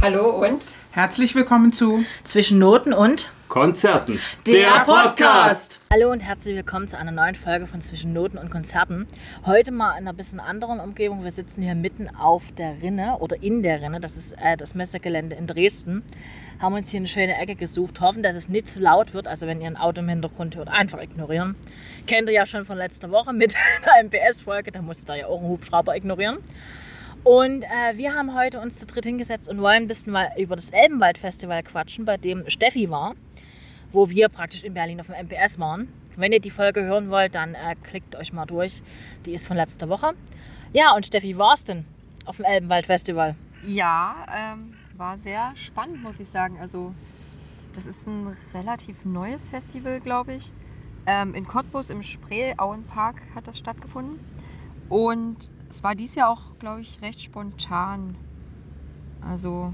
Hallo und Herzlich willkommen zu Zwischen Noten und Konzerten. Hallo und herzlich willkommen zu einer neuen Folge von Zwischen Noten und Konzerten. Heute mal in einer bisschen anderen Umgebung. Wir sitzen hier mitten auf der Rinne oder in der Rinne. Das ist äh, das Messegelände in Dresden. Haben uns hier eine schöne Ecke gesucht. Hoffen, dass es nicht zu laut wird. Also wenn ihr ein Auto im Hintergrund hört, einfach ignorieren. Kennt ihr ja schon von letzter Woche mit einer MPS-Folge. Da musste da ja auch einen Hubschrauber ignorieren. Und äh, wir haben heute uns zu dritt hingesetzt und wollen ein bisschen mal über das Elbenwald-Festival quatschen, bei dem Steffi war, wo wir praktisch in Berlin auf dem MPS waren. Wenn ihr die Folge hören wollt, dann äh, klickt euch mal durch. Die ist von letzter Woche. Ja, und Steffi, wie war's denn auf dem Elbenwald-Festival? ja, ähm, war sehr spannend, muss ich sagen. Also das ist ein relativ neues Festival, glaube ich. Ähm, in Cottbus im Spreeauenpark hat das stattgefunden. Und es war dies Jahr auch, glaube ich, recht spontan. Also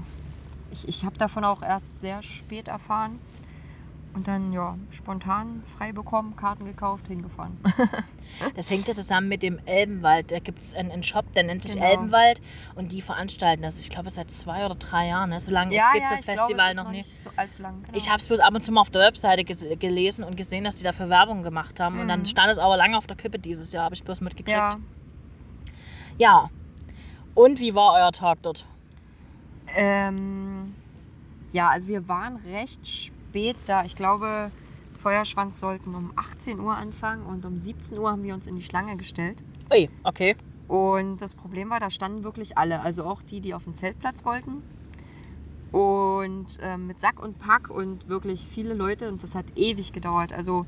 ich, ich habe davon auch erst sehr spät erfahren. Und dann, ja, spontan frei bekommen, Karten gekauft, hingefahren. Das hängt ja zusammen mit dem Elbenwald. Da gibt es einen, einen Shop, der nennt sich Genau. Elbenwald und die veranstalten das. Ich glaube, seit zwei oder drei Jahren. Ne? So lange gibt es das glaube, Festival es ist noch nicht. so allzu lang. Genau. Ich habe es bloß ab und zu mal auf der Webseite gelesen und gesehen, dass sie dafür Werbung gemacht haben. Und dann stand es aber lange auf der Kippe dieses Jahr, habe ich bloß mitgekriegt. ja, ja. Und wie war euer Tag dort? Ähm, ja, also wir waren recht spät da. Ich glaube, Feuerschwanz sollten um 18 Uhr anfangen und um 17 Uhr haben wir uns in die Schlange gestellt. Ui, okay. Und das Problem war, da standen wirklich alle, also auch die, die auf den Zeltplatz wollten. Und ähm, mit Sack und Pack und wirklich viele Leute und das hat ewig gedauert. Also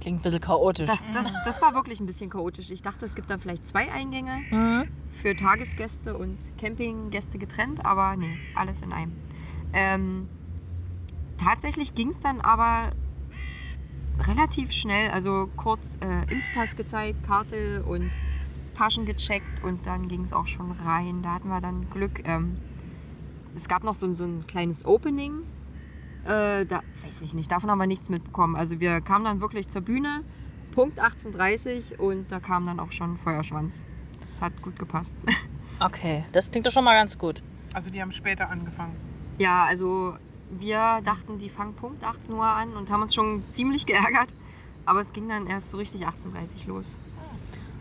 Klingt ein bisschen chaotisch. das, das, das war wirklich ein bisschen chaotisch. Ich dachte, es gibt dann vielleicht zwei Eingänge Mhm. für Tagesgäste und Campinggäste getrennt, aber nee, alles in einem. Ähm, tatsächlich ging es dann aber relativ schnell, also kurz äh, Impfpass gezeigt, Karte und Taschen gecheckt und dann ging es auch schon rein. Da hatten wir dann Glück. Ähm, es gab noch so, so ein kleines Opening. Äh, da weiß ich nicht, davon haben wir nichts mitbekommen. Also wir kamen dann wirklich zur Bühne, Punkt 18.30 und da kam dann auch schon Feuerschwanz. Das hat gut gepasst. Okay, das klingt doch schon mal ganz gut. Also die haben später angefangen. Ja, also wir dachten, die fangen Punkt 18 Uhr an und haben uns schon ziemlich geärgert. Aber es ging dann erst so richtig 18.30 Uhr los.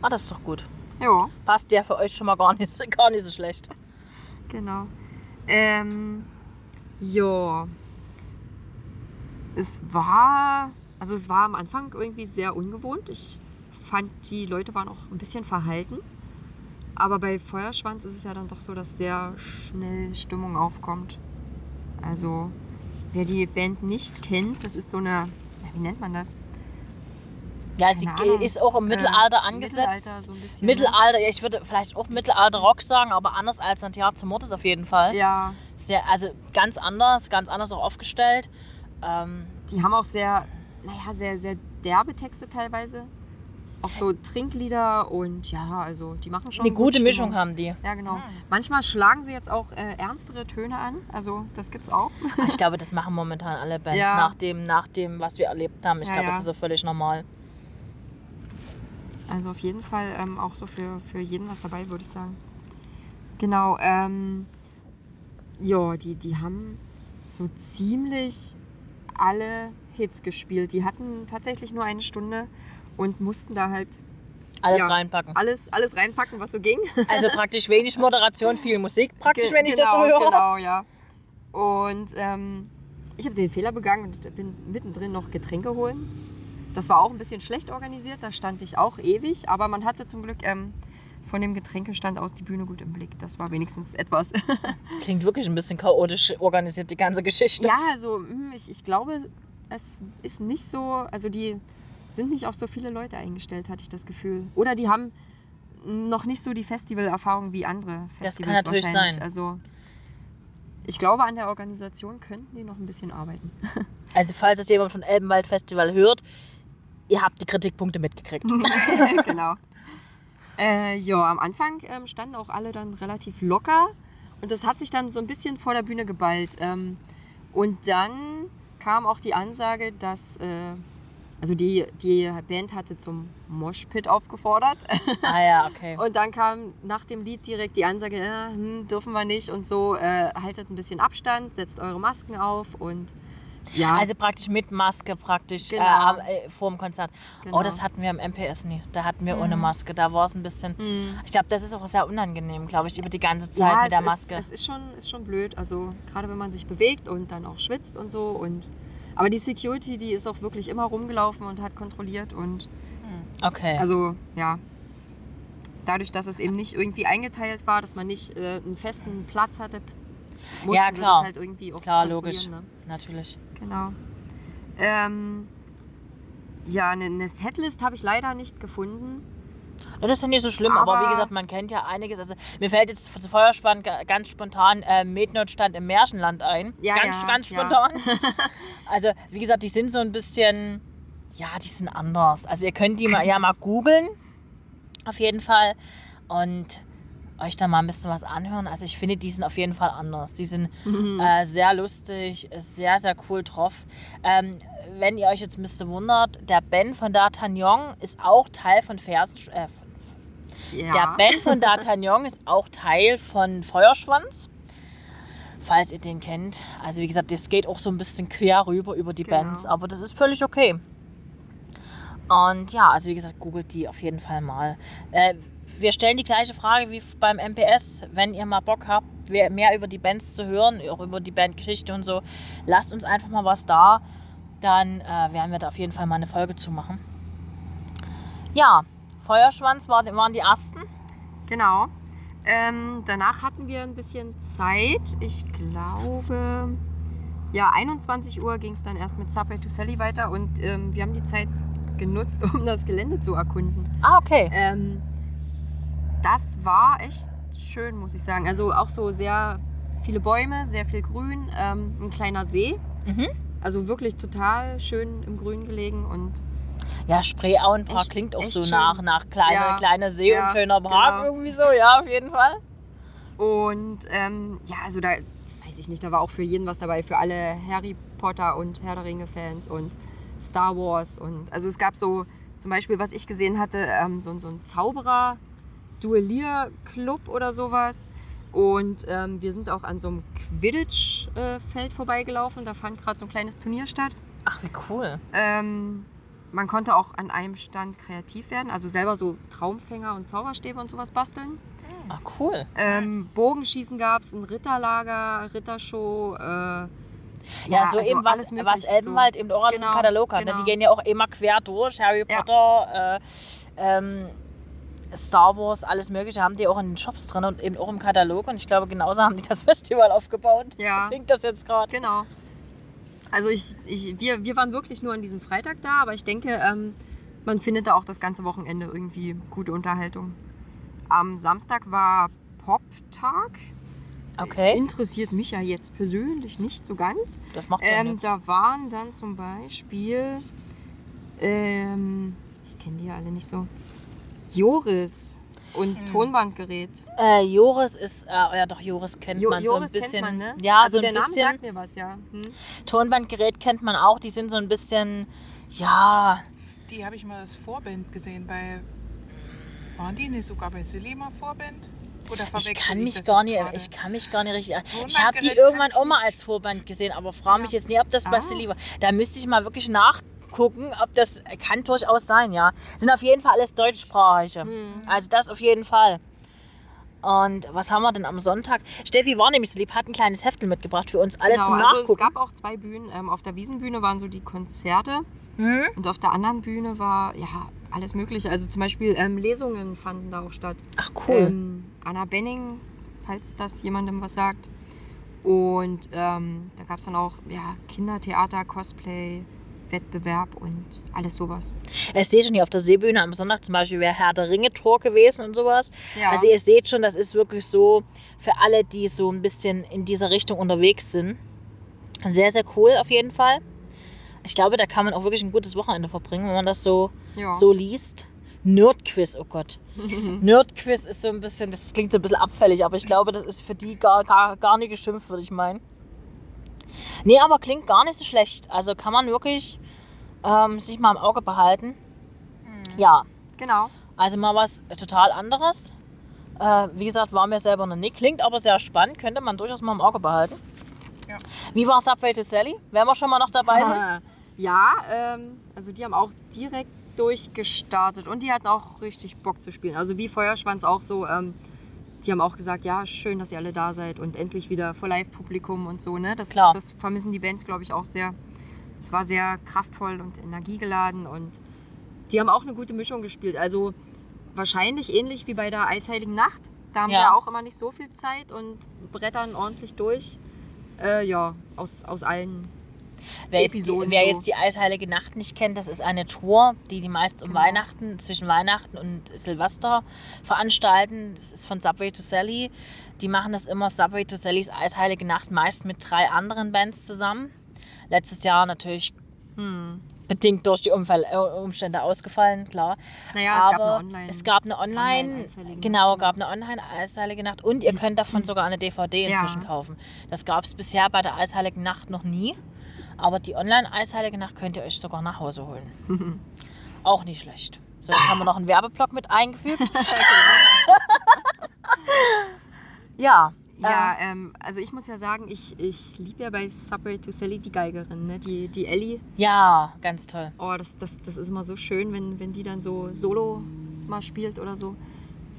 Ah, das ist doch gut. Ja, Passt ja für euch schon mal gar nicht, gar nicht so schlecht. genau. Ähm, ja. Es war, also es war am Anfang irgendwie sehr ungewohnt. Ich fand, die Leute waren auch ein bisschen verhalten. Aber bei Feuerschwanz ist es ja dann doch so, dass sehr schnell Stimmung aufkommt. Also, wer die Band nicht kennt, das ist so eine, wie nennt man das? Ja, sie Ahnung. ist auch im Mittelalter Ähm, angesetzt. Mittelalter so ein bisschen, ne? Mittelalter, ja, ich würde vielleicht auch Mittelalter-Rock sagen, aber anders als ein Theater zum Mordes auf jeden Fall. Ja, Sehr, also ganz anders, ganz anders auch aufgestellt. Ähm, die haben auch sehr, naja, sehr, sehr derbe Texte teilweise. Auch so Trinklieder und ja, also die machen schon eine gute Stimmung. Mischung haben die. Ja, genau. Manchmal schlagen sie jetzt auch äh, ernstere Töne an. Also das gibt's auch. Ich glaube, das machen momentan alle Bands Ja. nach, dem, nach dem, was wir erlebt haben. Ich Ja, glaube, ja. das ist so völlig normal. Also auf jeden Fall ähm, auch so für, für jeden was dabei, würde ich sagen. Genau. Ähm, ja, die, die haben so ziemlich alle Hits gespielt. Die hatten tatsächlich nur eine Stunde und mussten da halt Alles Ja. reinpacken. alles, alles reinpacken, was so ging. Also praktisch wenig Moderation, viel Musik praktisch, Ge- wenn ich das so genau, höre. Genau, ja. Und ähm, ich habe den Fehler begangen und bin mittendrin noch Getränke holen. Das war auch ein bisschen schlecht organisiert, da stand ich auch ewig, aber man hatte zum Glück ähm, von dem Getränkestand aus die Bühne gut im Blick. Das war wenigstens etwas. Klingt wirklich ein bisschen chaotisch organisiert, die ganze Geschichte. ja, also hm, ich, ich glaube, es ist nicht so, also die sind nicht auf so viele Leute eingestellt, hatte ich das Gefühl. Oder die haben noch nicht so die Festivalerfahrung wie andere Festivals Das kann natürlich wahrscheinlich. sein. Also ich glaube, an der Organisation könnten die noch ein bisschen arbeiten. Also falls es jemand von Elbenwald Festival hört, ihr habt die Kritikpunkte mitgekriegt. genau. Äh, ja, am Anfang ähm, standen auch alle dann relativ locker und das hat sich dann so ein bisschen vor der Bühne geballt. Ähm, und dann kam auch die Ansage, dass äh, also die, die Band hatte zum Moshpit aufgefordert. Ah ja, okay. Und dann kam nach dem Lied direkt die Ansage, äh, hm, dürfen wir nicht und so, äh, haltet ein bisschen Abstand, setzt eure Masken auf und ja. Also praktisch mit Maske praktisch Genau. äh, am- äh, vor dem Konzert. Genau. Oh, das hatten wir im MPS nie. Da hatten wir ohne Maske. Da war es ein bisschen. Ich glaube, das ist auch sehr unangenehm, glaube ich, über die ganze Zeit ja, mit der Maske. Ist, es ist schon, ist schon blöd, also gerade wenn man sich bewegt und dann auch schwitzt und so und aber die Security, die ist auch wirklich immer rumgelaufen und hat kontrolliert und okay. Also ja, dadurch, dass es eben nicht irgendwie eingeteilt war, dass man nicht äh, einen festen Platz hatte, mussten Ja, klar. halt irgendwie auch Klar, logisch. Ne? Natürlich. Genau. Ähm, ja, eine, eine Setlist habe ich leider nicht gefunden. Das ist ja nicht so schlimm, aber, Aber- wie gesagt, man kennt ja einiges. Also mir fällt jetzt zu Feuerspann ga- ganz spontan äh, Metnotstand im Märchenland ein. Ja, ganz, ja, ganz ja. spontan. also wie gesagt, die sind so ein bisschen, ja, die sind anders. Also ihr könnt die mal, ja mal googeln, auf jeden Fall. Und euch da mal ein bisschen was anhören. Also ich finde, die sind auf jeden Fall anders. Die sind äh, sehr lustig, sehr, sehr cool drauf. Ähm, wenn ihr euch jetzt ein bisschen wundert, der Ben von D'Artagnan ist auch Teil von Fersen... Äh, Ja. der Ben von D'Artagnan ist auch Teil von Feuerschwanz. Falls ihr den kennt. Also wie gesagt, das geht auch so ein bisschen quer rüber über die Genau. Bands, aber das ist völlig okay. Und ja, also wie gesagt, googelt die auf jeden Fall mal. Äh, wir stellen die gleiche Frage wie beim MPS. Wenn ihr mal Bock habt, mehr über die Bands zu hören, auch über die Bandgeschichte und so, lasst uns einfach mal was da. Dann äh, werden wir da auf jeden Fall mal eine Folge zu machen. Ja, Feuerschwanz war, waren die ersten. Genau. Ähm, danach hatten wir ein bisschen Zeit. Ich glaube, ja, 21 Uhr ging es dann erst mit Subway to Sally weiter und ähm, wir haben die Zeit genutzt, um das Gelände zu erkunden. Ah, okay. Ähm, das war echt schön, muss ich sagen. Also auch so sehr viele Bäume, sehr viel Grün, ähm, ein kleiner See. Mhm. Also wirklich total schön im Grün gelegen und Ja, Spreeauenpark Echt- klingt auch so schön. nach, nach kleine, Ja, kleine See ja, und schöner Park genau. irgendwie so. Ja, auf jeden Fall. Und ähm, ja, also da weiß ich nicht, da war auch für jeden was dabei, für alle Harry Potter und Herr der Ringe-Fans und Star Wars. Und also es gab so zum Beispiel, was ich gesehen hatte, ähm, so, so ein Zauberer-Duellier-Club oder sowas. Und ähm, wir sind auch an so einem Quidditch-Feld vorbeigelaufen. Da fand gerade so ein kleines Turnier statt. Ach, wie cool. Ähm, man konnte auch an einem Stand kreativ werden, also selber so Traumfänger und Zauberstäbe und sowas basteln. Ah, cool. Ähm, Bogenschießen gab es, ein Ritterlager, Rittershow. Äh, Ja, so also eben was, alles was Elbenwald eben auch alles Genau, im Katalog hat. ne? genau. Die gehen ja auch immer quer durch. Harry Ja. Potter, äh, ähm, Star Wars, alles Mögliche haben die auch in den Shops drin und eben auch im Katalog. Und ich glaube, genauso haben die das Festival aufgebaut. Ja. Klingt das jetzt gerade? Genau. Also ich, ich, wir, wir waren wirklich nur an diesem Freitag da, aber ich denke, ähm, man findet da auch das ganze Wochenende irgendwie gute Unterhaltung. Am Samstag war Pop-Tag. Okay, Interessiert mich ja jetzt persönlich nicht so ganz. das macht ja Ähm, da waren dann zum Beispiel, ähm, ich kenne die ja alle nicht so, Joris und Tonbandgerät. Äh, Joris ist, äh, ja doch, Joris kennt Jo man Joris so ein bisschen. kennt man, ne? Ja, also so der ein Name bisschen. sagt mir was, ja. Hm? Tonbandgerät kennt man auch, die sind so ein bisschen, ja, Die habe ich mal als Vorband gesehen bei. Waren die nicht sogar bei Silly mal Vorband? Oder ich kann mich gar nicht, gerade? ich kann mich gar nicht richtig. Ich habe die irgendwann auch mal als Vorband gesehen, aber frage mich jetzt nicht, ob das bei Ah. Silly war. Da müsste ich mal wirklich nachgucken, ob das kann durchaus sein, ja. Sind auf jeden Fall alles deutschsprachige. Also das auf jeden Fall. Und was haben wir denn am Sonntag? Steffi war nämlich so lieb, hat ein kleines Heftel mitgebracht für uns alle Genau, zum also Nachgucken. es gab auch zwei Bühnen. Ähm, auf der Wiesenbühne waren so die Konzerte Hm? und auf der anderen Bühne war ja alles Mögliche. Also zum Beispiel ähm, Lesungen fanden da auch statt. Ach cool. Ähm, Anna Benning, falls das jemandem was sagt. Und ähm, da gab es dann auch ja, Kindertheater, Cosplay, Wettbewerb und alles sowas. Ich sehe schon hier auf der Seebühne am Sonntag zum Beispiel wäre Herr der Ringe Tor gewesen und sowas. Ja. Also ihr seht schon, das ist wirklich so für alle, die so ein bisschen in dieser Richtung unterwegs sind. Sehr, sehr cool auf jeden Fall. Ich glaube, da kann man auch wirklich ein gutes Wochenende verbringen, wenn man das so, Ja. so liest. Nerdquiz, oh Gott. Nerdquiz ist so ein bisschen, das klingt so ein bisschen abfällig, aber ich glaube, das ist für die gar, gar, gar nicht geschimpft, würde ich meinen. Nee, aber klingt gar nicht so schlecht. Also kann man wirklich Ähm, sich mal im Auge behalten. Ja, Genau. also mal was total anderes. Äh, wie gesagt, war mir selber noch nicht. Klingt aber sehr spannend, könnte man durchaus mal im Auge behalten. Ja. Wie war Subway to Sally? Wenn wir schon mal noch dabei sind. Ja, ähm, also die haben auch direkt durchgestartet und die hatten auch richtig Bock zu spielen. Also wie Feuerschwanz auch so, ähm, die haben auch gesagt, ja, schön, dass ihr alle da seid und endlich wieder vor Live-Publikum und so. Ne? Das, Klar. das vermissen die Bands, glaube ich, auch sehr. Es war sehr kraftvoll und energiegeladen und die haben auch eine gute Mischung gespielt. Also wahrscheinlich ähnlich wie bei der Eisheiligen Nacht. Da haben Ja. sie auch immer nicht so viel Zeit und brettern ordentlich durch. Äh, ja, aus, aus allen Wer, jetzt die, Episoden wer so. jetzt die Eisheilige Nacht nicht kennt, das ist eine Tour, die die meist um Genau. Weihnachten, zwischen Weihnachten und Silvester veranstalten. Das ist von Subway to Sally. Die machen das immer Subway to Sallys Eisheilige Nacht meist mit drei anderen Bands zusammen. Letztes Jahr natürlich Hm. bedingt durch die Umfall, äh, Umstände ausgefallen, klar. Naja, es gab eine Online- es gab eine Online, Online-Eisheilige genau, Nacht, gab eine Online-Eisheilige Nacht und ihr könnt davon sogar eine DVD Ja. inzwischen kaufen. Das gab es bisher bei der Eisheiligen Nacht noch nie, aber die Online-Eisheilige Nacht könnt ihr euch sogar nach Hause holen. Auch nicht schlecht. So, jetzt haben wir noch einen Werbeblock mit eingefügt. ja, Ja, ähm, also ich muss ja sagen, ich, ich liebe ja bei Subway to Sally die Geigerin, ne? die, die Ellie. ja, ganz toll. Oh, das, das, das ist immer so schön, wenn, wenn die dann so solo mal spielt oder so.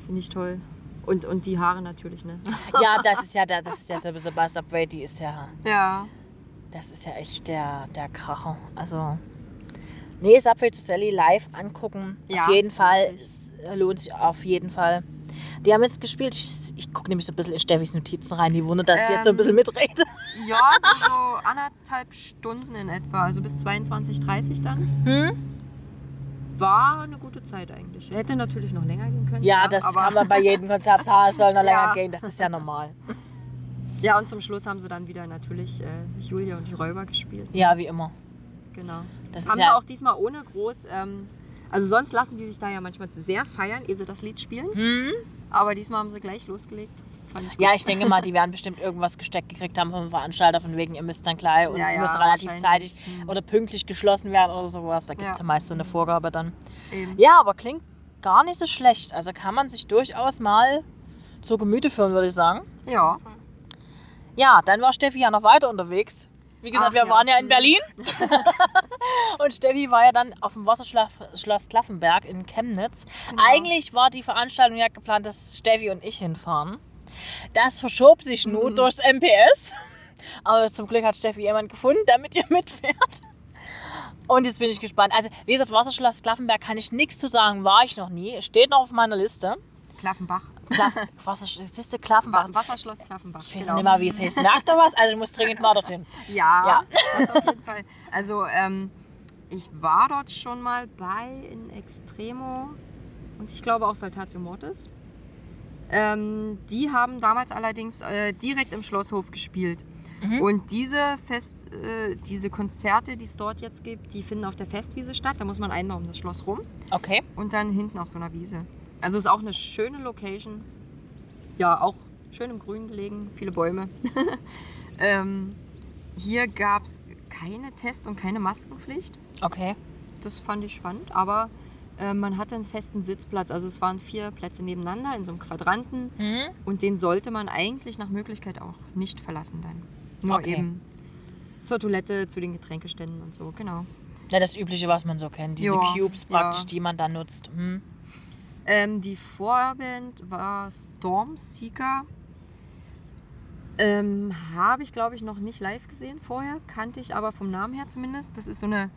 Finde ich toll. Und, und die Haare natürlich, ne? Ja, das ist ja, das ist ja sowieso bei Subway, die ist ja, Ja. Das ist ja echt der, der Kracher. Also, nee, Subway to Sally live angucken, Ja, auf jeden Fall, lohnt sich. es lohnt sich auf jeden Fall. Die haben jetzt gespielt, ich, ich gucke nämlich so ein bisschen in Steffis Notizen rein, die wundert, dass ich jetzt so ein Ähm, bisschen mitrede. Ja, so, so anderthalb Stunden in etwa, also bis 22.30 dann. Hm? War eine gute Zeit eigentlich. Hätte natürlich noch länger gehen können. Ja, das kann man bei jedem Konzert sagen, es soll noch länger Ja. gehen, das ist ja normal. Ja, und zum Schluss haben sie dann wieder natürlich äh, Julia und die Räuber gespielt. Ja, wie immer. Genau. Das haben ja- sie auch diesmal ohne groß. Ähm, also sonst lassen die sich da ja manchmal sehr feiern, ehe sie das Lied spielen. Hm? Aber diesmal haben sie gleich losgelegt. Das fand ich gut. Ja, ich denke mal, die werden bestimmt irgendwas gesteckt gekriegt haben vom Veranstalter, von wegen, ihr müsst dann gleich und Ja, ja, müsst relativ zeitig Hm. oder pünktlich geschlossen werden oder sowas. Da gibt es ja. Ja. meist so eine Vorgabe dann. Eben. Ja, aber klingt gar nicht so schlecht. Also kann man sich durchaus mal zu Gemüte führen, würde ich sagen. Ja. Ja, dann war Steffi ja noch weiter unterwegs. Wie gesagt, Ach wir ja. waren ja in Mhm. Berlin. und Steffi war ja dann auf dem Wasserschloss Klaffenberg in Chemnitz. Genau. Eigentlich war die Veranstaltung ja geplant, dass Steffi und ich hinfahren. Das verschob sich Mhm. nur durchs MPS. Aber zum Glück hat Steffi jemand gefunden, der mit ihr mitfährt. Und jetzt bin ich gespannt. Also, wie gesagt, Wasserschloss Klaffenberg kann ich nichts zu sagen, war ich noch nie. Steht noch auf meiner Liste. Klaffenbach. Klaff Wasserschloss, siehst du, Klaffenberg. Wa- Wasserschloss Klaffenbach. Ich weiß genau. nicht mal, wie es heißt. Merkt ihr was? Also, du musst dringend mal dorthin. Ja, Ja. das auf jeden Fall. Also, ähm, ich war dort schon mal bei in Extremo und ich glaube auch Saltatio Mortis. Ähm, die haben damals allerdings äh, direkt im Schlosshof gespielt. Mhm. Und diese, Fest, äh, diese Konzerte, die es dort jetzt gibt, die finden auf der Festwiese statt. Da muss man einmal um das Schloss rum Okay. und dann hinten auf so einer Wiese. Also ist auch eine schöne Location. Ja, auch schön im Grün gelegen, viele Bäume. ähm, hier gab es keine Test- und keine Maskenpflicht. Okay. Das fand ich spannend, aber äh, man hatte einen festen Sitzplatz. Also es waren vier Plätze nebeneinander in so einem Quadranten Mhm. und den sollte man eigentlich nach Möglichkeit auch nicht verlassen dann. Nur Okay. eben zur Toilette, zu den Getränkeständen und so, genau. Ja, das Übliche, was man so kennt. Diese Ja, Cubes ja. praktisch, die man dann nutzt. Hm. Ähm, die Vorband war Stormseeker. Ähm, Habe ich, glaube ich, noch nicht live gesehen vorher. Kannte ich aber vom Namen her zumindest. Das ist so eine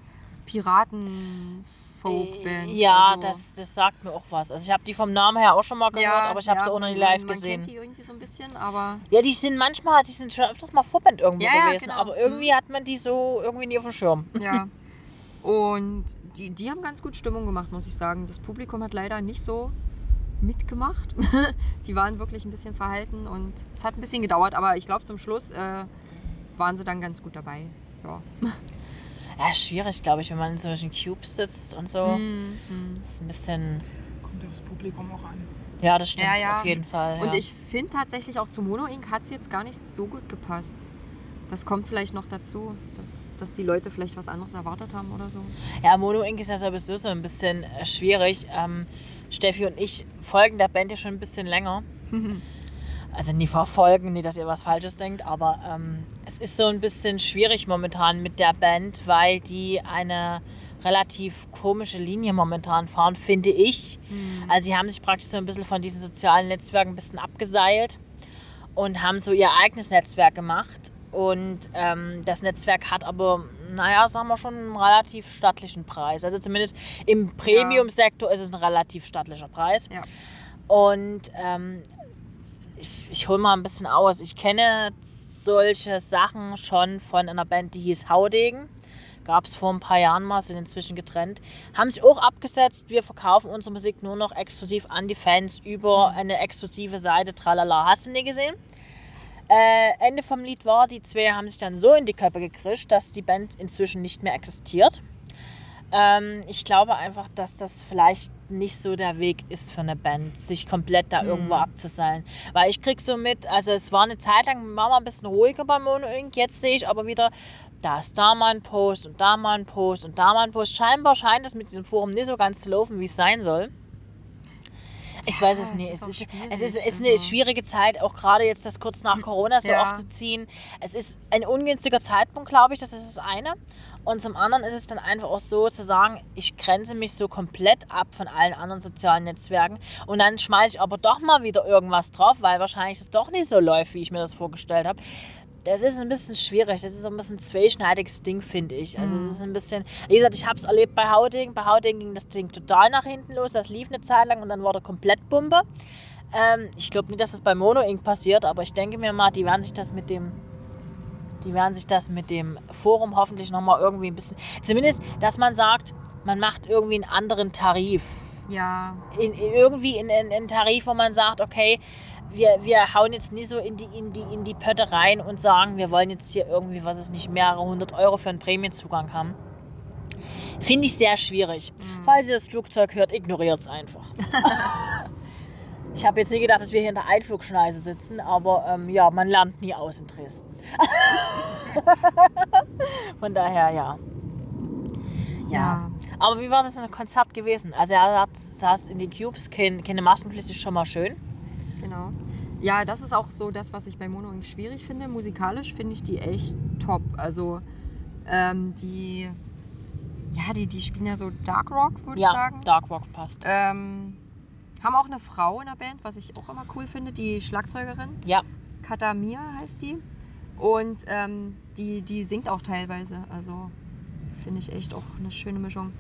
Piraten-Folkband. Ja, also- das, das sagt mir auch was. Also ich habe die vom Namen her auch schon mal gehört, aber ich habe ja, sie auch noch nie live man gesehen. kennt die irgendwie so ein bisschen, aber Ja, die sind manchmal, die sind schon öfters mal Vorband irgendwo Ja, ja, gewesen, genau. aber irgendwie hat man die so irgendwie nie auf dem Schirm. ja. Und die, die haben ganz gut Stimmung gemacht, muss ich sagen. Das Publikum hat leider nicht so mitgemacht. die waren wirklich ein bisschen verhalten und es hat ein bisschen gedauert, aber ich glaube zum Schluss äh, waren sie dann ganz gut dabei. Ja. Ja, schwierig, glaube ich, wenn man in solchen Cubes sitzt und so. Mhm. Das ist ein bisschen. Kommt aufs Publikum auch an. Ja, das stimmt Ja, ja. auf jeden Fall. Und ja. ich finde tatsächlich auch zu Mono Inc. hat es jetzt gar nicht so gut gepasst. Das kommt vielleicht noch dazu, dass, dass die Leute vielleicht was anderes erwartet haben oder so. Ja, Mono Inc. ist ja sowieso so ein bisschen äh, schwierig. Ähm, Steffi und ich folgen der Band ja schon ein bisschen länger. Also nie verfolgen, nicht, dass ihr was Falsches denkt, aber ähm, es ist so ein bisschen schwierig momentan mit der Band, weil die eine relativ komische Linie momentan fahren, finde ich. Also sie haben sich praktisch so ein bisschen von diesen sozialen Netzwerken ein bisschen abgeseilt und haben so ihr eigenes Netzwerk gemacht. Und ähm, das Netzwerk hat aber, naja, sagen wir schon einen relativ stattlichen Preis. Also zumindest im Premium-Sektor ist es ein relativ stattlicher Preis. Ja. Und ähm, ich, ich hole mal ein bisschen aus. Ich kenne solche Sachen schon von einer Band, die hieß Haudegen. Gab es vor ein paar Jahren mal, sind inzwischen getrennt. Haben sich auch abgesetzt. Wir verkaufen unsere Musik nur noch exklusiv an die Fans über eine exklusive Seite. Tralala, hast du nie gesehen? Äh, Ende vom Lied war, die zwei haben sich dann so in die Köpfe gekrischt, dass die Band inzwischen nicht mehr existiert. Ähm, ich glaube einfach, dass das vielleicht nicht so der Weg ist für eine Band, sich komplett da irgendwo abzuseilen. Weil ich krieg so mit, also es war eine Zeit lang, war mal ein bisschen ruhiger bei Mono Inc. Jetzt sehe ich aber wieder, da ist da mal ein Post und da mal ein Post und da mal ein Post. Scheinbar scheint es mit diesem Forum nicht so ganz zu laufen, wie es sein soll. Ich weiß es es nicht. ist Es ist, es ist, ist eine also- schwierige Zeit, auch gerade jetzt das kurz nach Corona so Ja. aufzuziehen. Es ist ein ungünstiger Zeitpunkt, glaube ich, das ist das eine. Und zum anderen ist es dann einfach auch so zu sagen, ich grenze mich so komplett ab von allen anderen sozialen Netzwerken und dann schmeiße ich aber doch mal wieder irgendwas drauf, weil wahrscheinlich es doch nicht so läuft, wie ich mir das vorgestellt habe. Das ist ein bisschen schwierig. Das ist so ein bisschen ein zweischneidiges Ding, finde ich. Also, das ist ein bisschen. Wie gesagt, ich habe es erlebt bei Hauding. Bei Hauding ging das Ding total nach hinten los. Das lief eine Zeit lang und dann war der komplett Bombe. Ähm, ich glaube nicht, dass das bei Mono Inc. passiert, aber ich denke mir mal, die werden sich das mit dem. Die werden sich das mit dem Forum hoffentlich nochmal irgendwie ein bisschen. Zumindest, dass man sagt, man macht irgendwie einen anderen Tarif Ja, in, in irgendwie in, in, in Tarif, wo man sagt, okay, wir, wir hauen jetzt nicht so in die, in, die, in die Pötte rein und sagen, wir wollen jetzt hier irgendwie, was ist nicht, mehrere hundert Euro für einen Prämienzugang haben. Finde ich sehr schwierig. Falls ihr das Flugzeug hört, ignoriert es einfach. ich habe jetzt nie gedacht, dass wir hier in der Einflugschneise sitzen, aber ähm, ja, man lernt nie aus in Dresden. Von daher, ja. ja. Aber wie war das ein Konzert gewesen? Also er hat, saß in den Cubes, kein, keine Maskenpflicht ist schon mal schön. Genau. Ja, das ist auch so das, was ich bei Mono Inc. schwierig finde. Musikalisch finde ich die echt top. Also ähm, die, ja, die, die spielen ja so Dark Rock, würde ich Ja, sagen. Dark Rock passt. Ähm, haben auch eine Frau in der Band, was ich auch immer cool finde, die Schlagzeugerin. Ja, Katamia heißt die. Und ähm, die, die singt auch teilweise. Also finde ich echt auch eine schöne Mischung.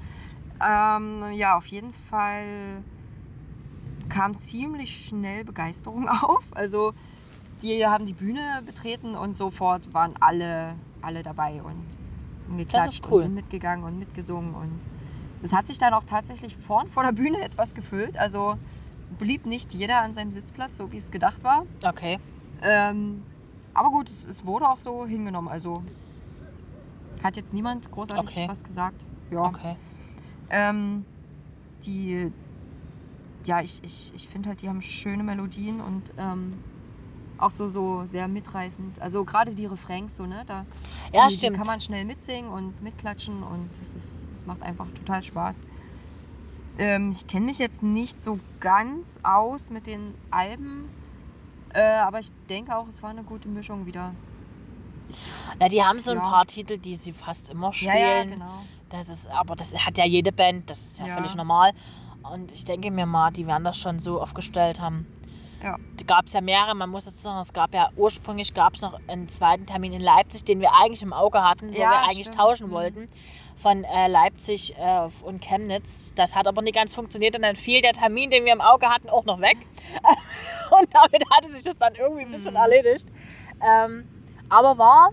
Ähm, ja, auf jeden Fall kam ziemlich schnell Begeisterung auf. Also die haben die Bühne betreten und sofort waren alle, alle dabei und haben geklatscht cool. und sind mitgegangen und mitgesungen. Und es hat sich dann auch tatsächlich vorn vor der Bühne etwas gefüllt. Also blieb nicht jeder an seinem Sitzplatz, so wie es gedacht war. okay. Ähm, aber gut, es, es wurde auch so hingenommen. Also hat jetzt niemand großartig Okay. was gesagt. Ja. Okay. Ähm, die, ja, ich, ich, ich finde halt, die haben schöne Melodien und ähm, auch so, so sehr mitreißend. Also gerade die Refrains so, ne? Da, Ja, die, stimmt. Die kann man schnell mitsingen und mitklatschen und das, ist, das macht einfach total Spaß. Ähm, ich kenne mich jetzt nicht so ganz aus mit den Alben, äh, aber ich denke auch, es war eine gute Mischung wieder. Na, die haben so ein Ja. paar Titel, die sie fast immer spielen. Ja, ja, genau. Das ist, aber das hat ja jede Band, das ist ja, Ja. völlig normal. Und ich denke mir mal, die werden das schon so aufgestellt haben. Ja. Da gab es ja mehrere, man muss dazu sagen, es gab ja ursprünglich gab es noch einen zweiten Termin in Leipzig, den wir eigentlich im Auge hatten, wo Ja, wir eigentlich stimmt. tauschen Mhm. wollten von äh, Leipzig äh, und Chemnitz. Das hat aber nicht ganz funktioniert und dann fiel der Termin, den wir im Auge hatten, auch noch weg. und damit hatte sich das dann irgendwie ein bisschen erledigt. Ähm, aber war,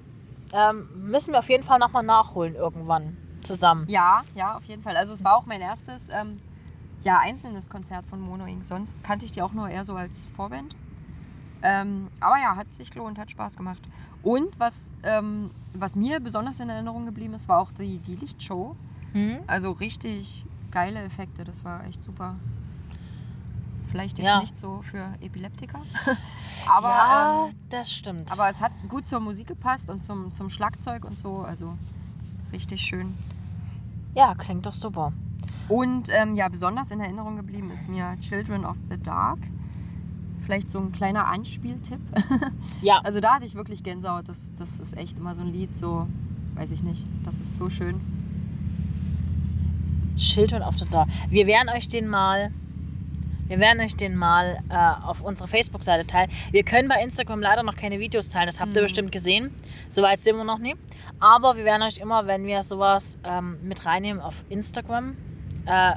ähm, müssen wir auf jeden Fall nochmal nachholen irgendwann zusammen. Ja, ja, auf jeden Fall. Also es war auch mein erstes ähm, ja, einzelnes Konzert von Mono Inc. Sonst kannte ich die auch nur eher so als Vorband. Ähm, aber ja, hat sich gelohnt, hat Spaß gemacht. Und was, ähm, was mir besonders in Erinnerung geblieben ist, war auch die, die Lichtshow. Mhm. Also richtig geile Effekte, das war echt super. Vielleicht jetzt Ja. nicht so für Epileptiker. aber, ja, ähm, das stimmt. aber es hat gut zur Musik gepasst und zum, zum Schlagzeug und so. Also richtig schön. ja, klingt doch super. Und ähm, ja, besonders in Erinnerung geblieben ist mir Children of the Dark. Vielleicht so ein kleiner Anspieltipp. Ja, Also da hatte ich wirklich Gänsehaut. Das, das ist echt immer so ein Lied, so, weiß ich nicht. Das ist so schön. Children of the Dark. Wir werden euch den mal, wir werden euch den mal äh, auf unserer Facebook-Seite teilen. Wir können bei Instagram leider noch keine Videos teilen, das habt ihr bestimmt gesehen. Soweit sind wir noch nie. Aber wir werden euch immer, wenn wir sowas ähm, mit reinnehmen auf Instagram, äh,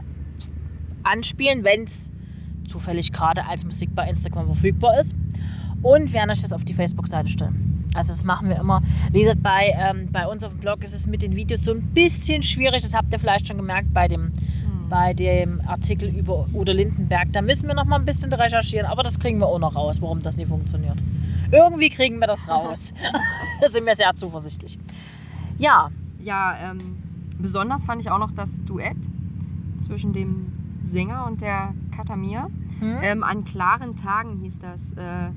anspielen, wenn es zufällig gerade als Musik bei Instagram verfügbar ist. Und werden euch das auf die Facebook-Seite stellen. Also das machen wir immer. Wie gesagt, bei, ähm, bei uns auf dem Blog ist es mit den Videos so ein bisschen schwierig. Das habt ihr vielleicht schon gemerkt bei dem, bei dem Artikel über Udo Lindenberg. Da müssen wir noch mal ein bisschen recherchieren, aber das kriegen wir auch noch raus, warum das nicht funktioniert. Irgendwie kriegen wir das raus. da sind wir sehr zuversichtlich. Ja, Ja, ähm, besonders fand ich auch noch das Duett zwischen dem Sänger und der Katamir. Hm? Ähm, an klaren Tagen hieß das. Äh,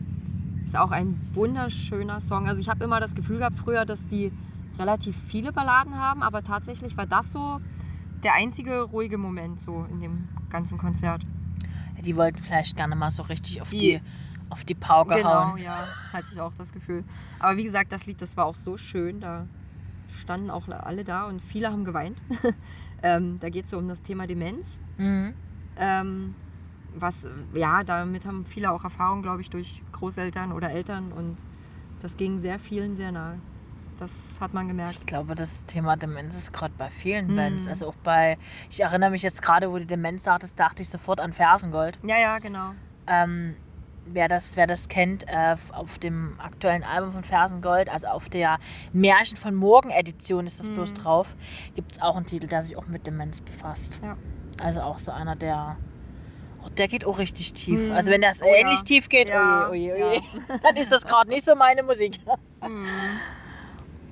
ist auch ein wunderschöner Song. Also ich habe immer das Gefühl gehabt früher, dass die relativ viele Balladen haben, aber tatsächlich war das so der einzige ruhige Moment so in dem ganzen Konzert. die wollten vielleicht gerne mal so richtig auf die, Die- auf die Pauke Genau, hauen. ja, hatte ich auch das Gefühl. Aber wie gesagt, das Lied, das war auch so schön. Da standen auch alle da und viele haben geweint. ähm, da geht es so um das Thema Demenz. Mhm. Ähm, was, ja, damit haben viele auch Erfahrung, glaube ich, durch Großeltern oder Eltern und das ging sehr vielen sehr nahe. Das hat man gemerkt. Ich glaube, das Thema Demenz ist gerade bei vielen Hm. Bands. Also auch bei, ich erinnere mich jetzt gerade, wo du Demenz sagtest, dachte ich sofort an Fersengold. Ja, ja, genau. Ähm, wer, das, wer das kennt, äh, auf dem aktuellen Album von Fersengold, also auf der Märchen von Morgen Edition ist das bloß Mhm. drauf, gibt es auch einen Titel, der sich auch mit Demenz befasst. Ja. Also auch so einer, der. Oh, der geht auch richtig tief. Mhm. Also wenn das Oh ja. ähnlich tief geht, Ja, oje, oje, ja. oje, dann ist das gerade nicht so meine Musik. Mhm.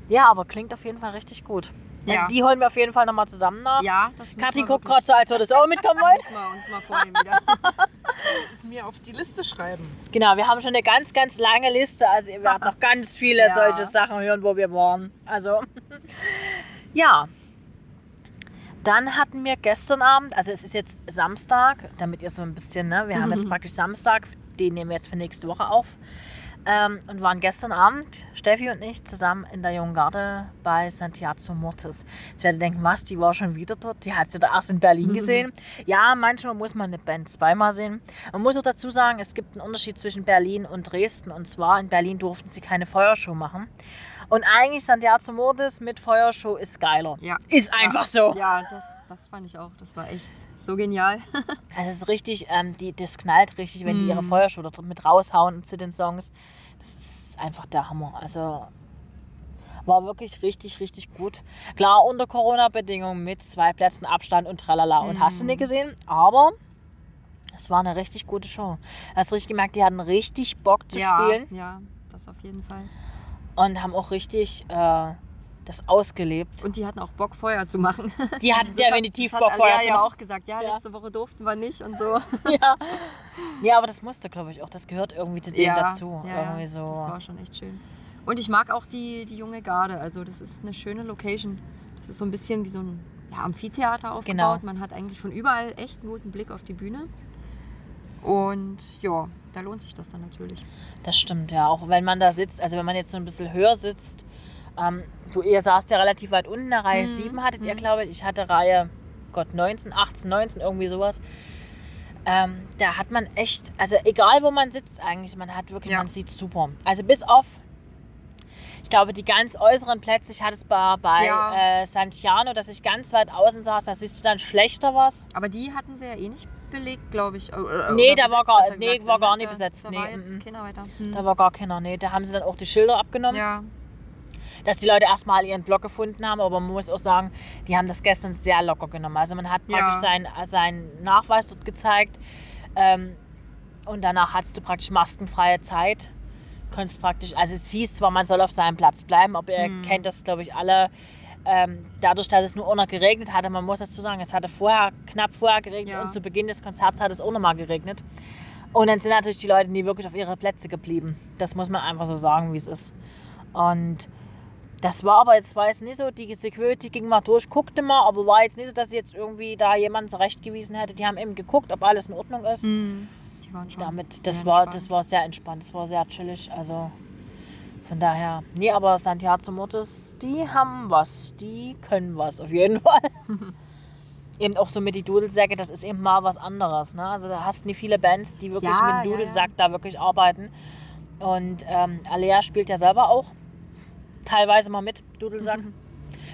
Ja, aber klingt auf jeden Fall richtig gut. Also Ja. die holen wir auf jeden Fall nochmal zusammen nach. Ja, das Kathi guckt gerade so, als würde es auch mitkommen wollen. Müssen wir uns mal vornehmen wieder. Es mir auf die Liste schreiben. Genau, wir haben schon eine ganz, ganz lange Liste. Also ihr werdet noch ganz viele Ja. solche Sachen hören, wo wir waren. Also, ja. Dann hatten wir gestern Abend, also es ist jetzt Samstag, damit ihr so ein bisschen, ne, wir haben jetzt praktisch Samstag, den nehmen wir jetzt für nächste Woche auf. Ähm, und waren gestern Abend, Steffi und ich, zusammen in der Jungen Garde bei Santiago Mortis. Jetzt werdet ihr denken, was, die war schon wieder dort? Die hat sie da erst in Berlin gesehen. Ja, manchmal muss man eine Band zweimal sehen. Man muss auch dazu sagen, es gibt einen Unterschied zwischen Berlin und Dresden. Und zwar, in Berlin durften sie keine Feuershow machen. Und eigentlich Santiago Mortis mit Feuershow ist geiler. Ja. Ist einfach so. Ja, das, das fand ich auch. Das war echt so genial. Also es ist richtig, ähm, die, das knallt richtig, wenn die Mhm. ihre Feuershow da drin mit raushauen zu den Songs. Das ist einfach der Hammer. Also war wirklich richtig, richtig gut. Klar, unter Corona-Bedingungen mit zwei Plätzen Abstand und tralala. Und hast du nicht gesehen? Aber es war eine richtig gute Show. Hast du richtig gemerkt, die hatten richtig Bock zu ja, spielen Ja, das auf jeden Fall. und haben auch richtig äh, das ausgelebt. Und die hatten auch Bock, Feuer zu machen. Die hatten hat- definitiv das Bock, hat Feuer zu ja machen. auch gesagt, ja, Ja. letzte Woche durften wir nicht und so. ja. ja, aber das musste, glaube ich, auch. Das gehört irgendwie zu denen dazu. Ja, irgendwie so. Das war schon echt schön. Und ich mag auch die, die junge Garde. Also das ist eine schöne Location. Das ist so ein bisschen wie so ein ja, Amphitheater aufgebaut. Genau. Man hat eigentlich von überall echt einen guten Blick auf die Bühne. Und ja, da lohnt sich das dann natürlich. Das stimmt, ja. Auch wenn man da sitzt, also wenn man jetzt so ein bisschen höher sitzt, ähm, du, ihr saßt ja relativ weit unten, in der Reihe Mhm, 7 hattet ihr, glaube ich. Ich hatte Reihe, Gott, 19, 18, 19, irgendwie sowas. Ähm, da hat man echt, also egal wo man sitzt eigentlich, man hat wirklich, Ja. man sieht super. Also bis auf, ich glaube, die ganz äußeren Plätze, ich hatte es bei, bei Ja. äh, Santiano, dass ich ganz weit außen saß, da siehst du dann schlechter was. Aber die hatten sie ja eh nicht belegt, glaube ich. Oder- Nee, oder da war gar- nee, gesagt, war ne? gar nicht Da- besetzt, Da nee, war jetzt mhm. keiner weiter. Hm. Da war gar keiner, nee. Da haben sie dann auch die Schilder abgenommen. Ja, dass die Leute erstmal ihren Block gefunden haben, aber man muss auch sagen, die haben das gestern sehr locker genommen. Also man hat Ja. praktisch seinen, seinen Nachweis dort gezeigt ähm, und danach hattest du praktisch maskenfreie Zeit. Konntest praktisch, also es hieß zwar, man soll auf seinem Platz bleiben, aber ihr Mhm. kennt das, glaube ich, alle. ähm, dadurch, dass es nur auch noch geregnet hatte, man muss dazu sagen, es hatte vorher, knapp vorher geregnet Ja. und zu Beginn des Konzerts hat es auch noch mal geregnet. Und dann sind natürlich die Leute nie wirklich auf ihre Plätze geblieben. Das muss man einfach so sagen, wie es ist. Und das war aber jetzt, war jetzt nicht so, die Security ging mal durch, guckte mal, aber war jetzt nicht so, dass sie jetzt irgendwie da jemanden zurechtgewiesen hätte. Die haben eben geguckt, ob alles in Ordnung ist. Die waren schon Damit, das war, entspannt. das war sehr entspannt, das war sehr chillig. Also von daher, nee, aber Santiago Mortis, die haben was, die können was auf jeden Fall. eben auch so mit die Dudelsäcke, das ist eben mal was anderes. Ne? Also da hast nie viele Bands, die wirklich Ja, mit ja, dem Dudelsack da wirklich arbeiten. Und ähm, Alea spielt ja selber auch teilweise mal mit Dudelsack.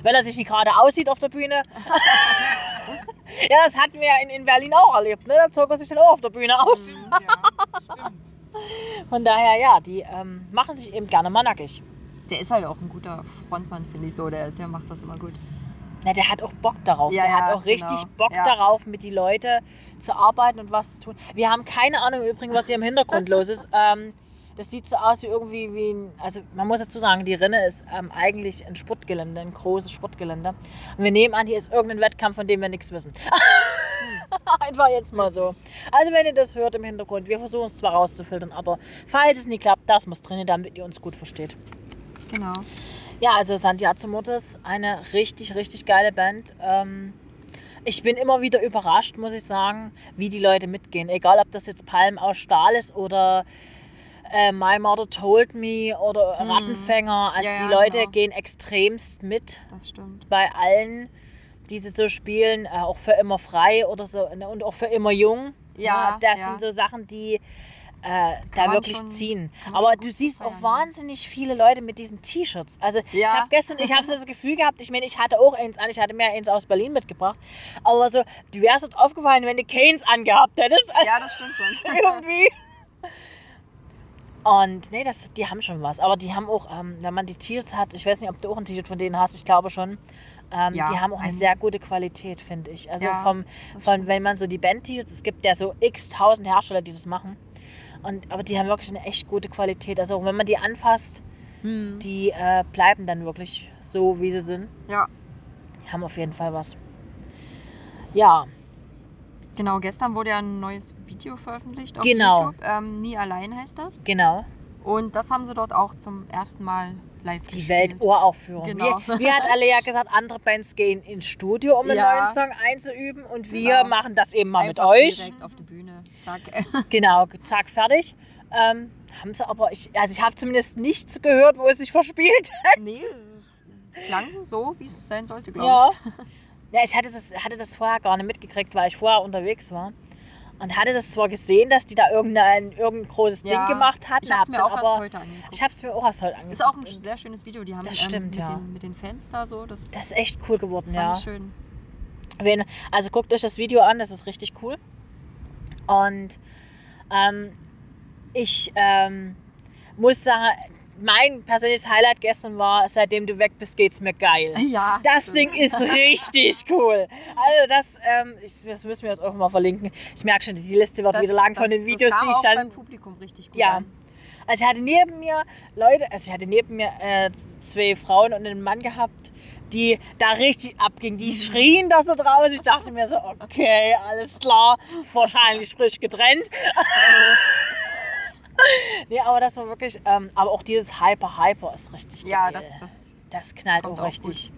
Wenn er sich nicht gerade aussieht auf der Bühne. ja, das hatten wir ja in, in Berlin auch erlebt. Ne? Da zog er sich dann auch auf der Bühne aus. Ja, stimmt. Von daher, ja, die ähm, machen sich eben gerne mal nackig. Der ist halt auch ein guter Frontmann, finde ich so. Der, der macht das immer gut. Na, der hat auch Bock darauf. Ja, der hat auch richtig genau. Bock Ja. darauf, mit die Leute zu arbeiten und was zu tun. Wir haben keine Ahnung übrigens, was hier im Hintergrund los ist. Ähm, das sieht so aus wie irgendwie wie ein, also man muss dazu sagen, die Rinne ist ähm, eigentlich ein Sportgelände, ein großes Sportgelände. Und wir nehmen an, hier ist irgendein Wettkampf, von dem wir nichts wissen. Einfach jetzt mal so. Also wenn ihr das hört im Hintergrund, wir versuchen es zwar rauszufiltern, aber falls es nicht klappt, das muss drin, damit ihr uns gut versteht. Genau. Ja, also Santiago Mortis, eine richtig, richtig geile Band. Ähm, ich bin immer wieder überrascht, muss ich sagen, wie die Leute mitgehen. Egal, ob das jetzt Palm aus Stahl ist oder äh, My Mother Told Me oder Rattenfänger. Also Ja, ja, die Leute genau. gehen extremst mit Das stimmt. bei allen, die sie so spielen. Äh, auch für immer frei oder so ne, und auch für immer jung. Ja, das ja. sind so Sachen, die äh, da wirklich schon- ziehen. Aber du siehst auch feiern, ne? wahnsinnig viele Leute mit diesen T-Shirts. Also ich Ja. habe gestern, ich habe so das Gefühl gehabt, ich meine, ich hatte auch eins an, ich hatte mir eins aus Berlin mitgebracht, aber so, du wärst aufgefallen, wenn du Canes angehabt hättest. Also Ja, das stimmt schon. irgendwie. Und nee, das, die haben schon was. Aber die haben auch, ähm, wenn man die T-Shirts hat, ich weiß nicht, ob du auch ein T-Shirt von denen hast, ich glaube schon. Ähm, Ja, die haben auch eine ein- sehr gute Qualität, finde ich. Also Ja, vom, von, wenn man so die Band-T-Shirts, es gibt ja so x tausend Hersteller, die das machen. Und, aber die haben wirklich eine echt gute Qualität. Also wenn man die anfasst, Hm. die äh, bleiben dann wirklich so, wie sie sind. Ja, Die haben auf jeden Fall was. Ja, genau. Gestern wurde ja ein neues Video veröffentlicht auf Genau. YouTube. Ähm, Nie allein heißt das. genau. Und das haben sie dort auch zum ersten Mal live Die gespielt. Welturaufführung. Genau. Wie, wie hat Alea gesagt, andere Bands gehen ins Studio, um einen Ja. neuen Song einzuüben und wir Genau. machen das eben mal mit Einfach euch. direkt auf die Bühne. Zack. Genau, zack, fertig. Ähm, haben sie aber, ich, also ich habe zumindest nichts gehört, wo es sich verspielt. nee, es klang so, wie es sein sollte, glaube ja. ich. ja, ich hatte das, hatte das vorher gar nicht mitgekriegt, weil ich vorher unterwegs war. Und hatte das zwar gesehen, dass die da irgendein, irgendein großes Ja, Ding gemacht hatten, ich hab's hab mir dann auch erst aber, heute angeguckt. Ich habe es mir auch erst heute angeguckt. Ist auch ein sehr schönes Video. Die haben Das stimmt, ähm, mit, ja. den, mit den Fans da so. Das Das ist echt cool geworden, ja. schön. Wen, also guckt euch das Video an, das ist richtig cool. Und ähm, ich ähm, muss sagen, mein persönliches Highlight gestern war, seitdem du weg bist, geht's mir geil. Ja, Das. Ding ist richtig cool. Also das, ähm, ich, das müssen wir jetzt auch mal verlinken. Ich merke schon, die Liste wird Das- wieder lang von das- den Videos, das kam die ich auch dann beim Publikum richtig gut ja. an. Also ich hatte neben mir Leute, also ich hatte neben mir äh, zwei Frauen und einen Mann gehabt, die da richtig abgingen. Mhm. Die schrien da so draußen. Ich dachte mir so, okay, alles klar, wahrscheinlich frisch getrennt. nee, aber das war wirklich, ähm, aber auch dieses Hyper Hyper ist richtig Ja, geil. das, das Das knallt auch auch richtig.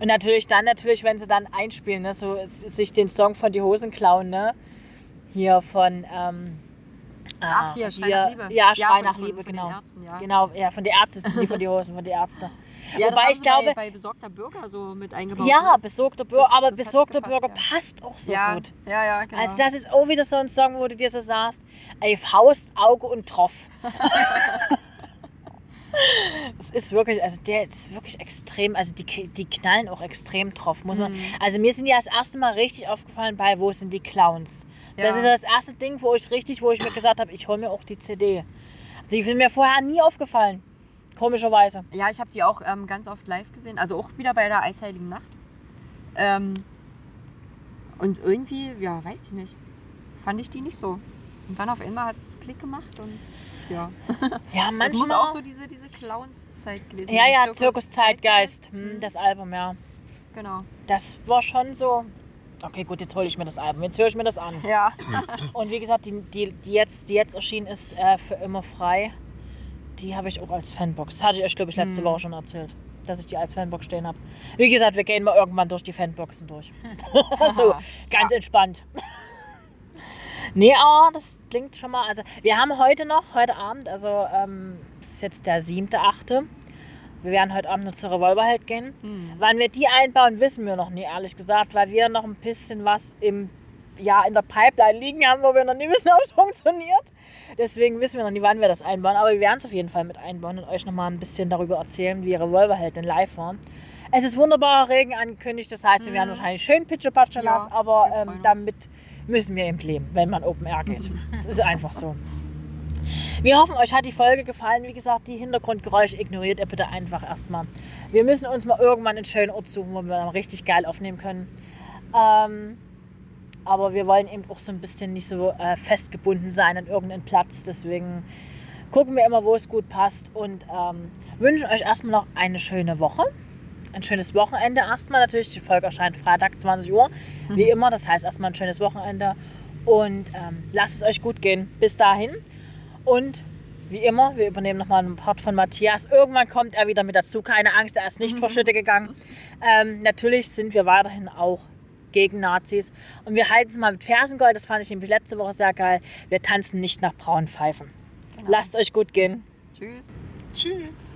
Und natürlich dann, natürlich, wenn sie dann einspielen, ne, so sich den Song von die Hosen klauen, ne? Hier von, ähm, Ach, ah, hier, Schrei nach Liebe. Ja, Ja, Schrei von- nach von- Liebe, von genau. Ärzten, ja. Genau, ja, von den Ärzten sind die von die Hosen, von den Ärzten. Ja, Wobei das ich glaube, bei, bei besorgter Bürger so mit eingebaut. ja, ne? besorgter Bürger, Das- aber das besorgter gepasst, Bürger ja. passt auch so ja, gut. Ja, ja, genau. Also das ist auch wieder so ein Song, wo du dir so sagst, ey, Faust, Auge und Tropf. Es ist wirklich, also der ist wirklich extrem, also die, die knallen auch extrem drauf, muss man. Also mir sind ja das erste Mal richtig aufgefallen bei Wo sind die Clowns? Das Ja. ist das erste Ding, wo ich richtig, wo ich mir gesagt habe, ich hole mir auch die CD. Also die sind mir vorher nie aufgefallen. Komischerweise. Ja, ich habe die auch ähm, ganz oft live gesehen. Also auch wieder bei der Eisheiligen Nacht. Ähm, und irgendwie, ja, weiß ich nicht. Fand ich die nicht so. Und dann auf einmal hat es Klick gemacht und ja. Ja, manchmal. Das muss auch so diese, diese Clowns-Zeit gewesen ja, ja, Zirkus Zeitgeist. Mhm. Hm, das Album, ja. Genau. Das war schon so. Okay, gut, jetzt hole ich mir das Album. Jetzt höre ich mir das an. Ja. Und wie gesagt, die, die, die, jetzt, die jetzt erschienen ist äh, für immer frei. Die habe ich auch als Fanbox. Das hatte ich euch, glaube ich, letzte Hm. Woche schon erzählt, dass ich die als Fanbox stehen habe. Wie gesagt, wir gehen mal irgendwann durch die Fanboxen durch. so, ganz entspannt. Nee, aber das klingt schon mal. Also, wir haben heute noch, heute Abend, also ähm, ist jetzt der 7.8. Wir werden heute Abend noch zur Revolverheld gehen. Wann wir die einbauen, wissen wir noch nie, ehrlich gesagt, weil wir noch ein bisschen was im, ja, in der Pipeline liegen haben, wo wir noch nie wissen, ob es funktioniert. Deswegen wissen wir noch nie, wann wir das einbauen. Aber wir werden es auf jeden Fall mit einbauen und euch noch mal ein bisschen darüber erzählen, wie Revolverheld denn live war. Es ist wunderbarer Regen angekündigt, das heißt, wir werden wahrscheinlich schön pitschepatsche Ja, aber ähm, damit müssen wir eben leben, wenn man Open Air geht. Das ist einfach so. Wir hoffen, euch hat die Folge gefallen. Wie gesagt, die Hintergrundgeräusche ignoriert ihr bitte einfach erstmal. Wir müssen uns mal irgendwann einen schönen Ort suchen, wo wir dann richtig geil aufnehmen können. Ähm, aber wir wollen eben auch so ein bisschen nicht so äh, festgebunden sein an irgendeinen Platz. Deswegen gucken wir immer, wo es gut passt und ähm, wünschen euch erstmal noch eine schöne Woche. Ein schönes Wochenende erstmal. Natürlich, die Folge erscheint Freitag 20 Uhr, wie immer. Das heißt erstmal ein schönes Wochenende und ähm, lasst es euch gut gehen. Bis dahin. Und wie immer, wir übernehmen nochmal einen Part von Matthias. Irgendwann kommt er wieder mit dazu. Keine Angst, er ist nicht vor Schütte gegangen. Ähm, natürlich sind wir weiterhin auch gegen Nazis. Und wir halten es mal mit Fersengold. Das fand ich nämlich letzte Woche sehr geil. Wir tanzen nicht nach braunen Pfeifen. Lasst euch gut gehen. Tschüss. Tschüss.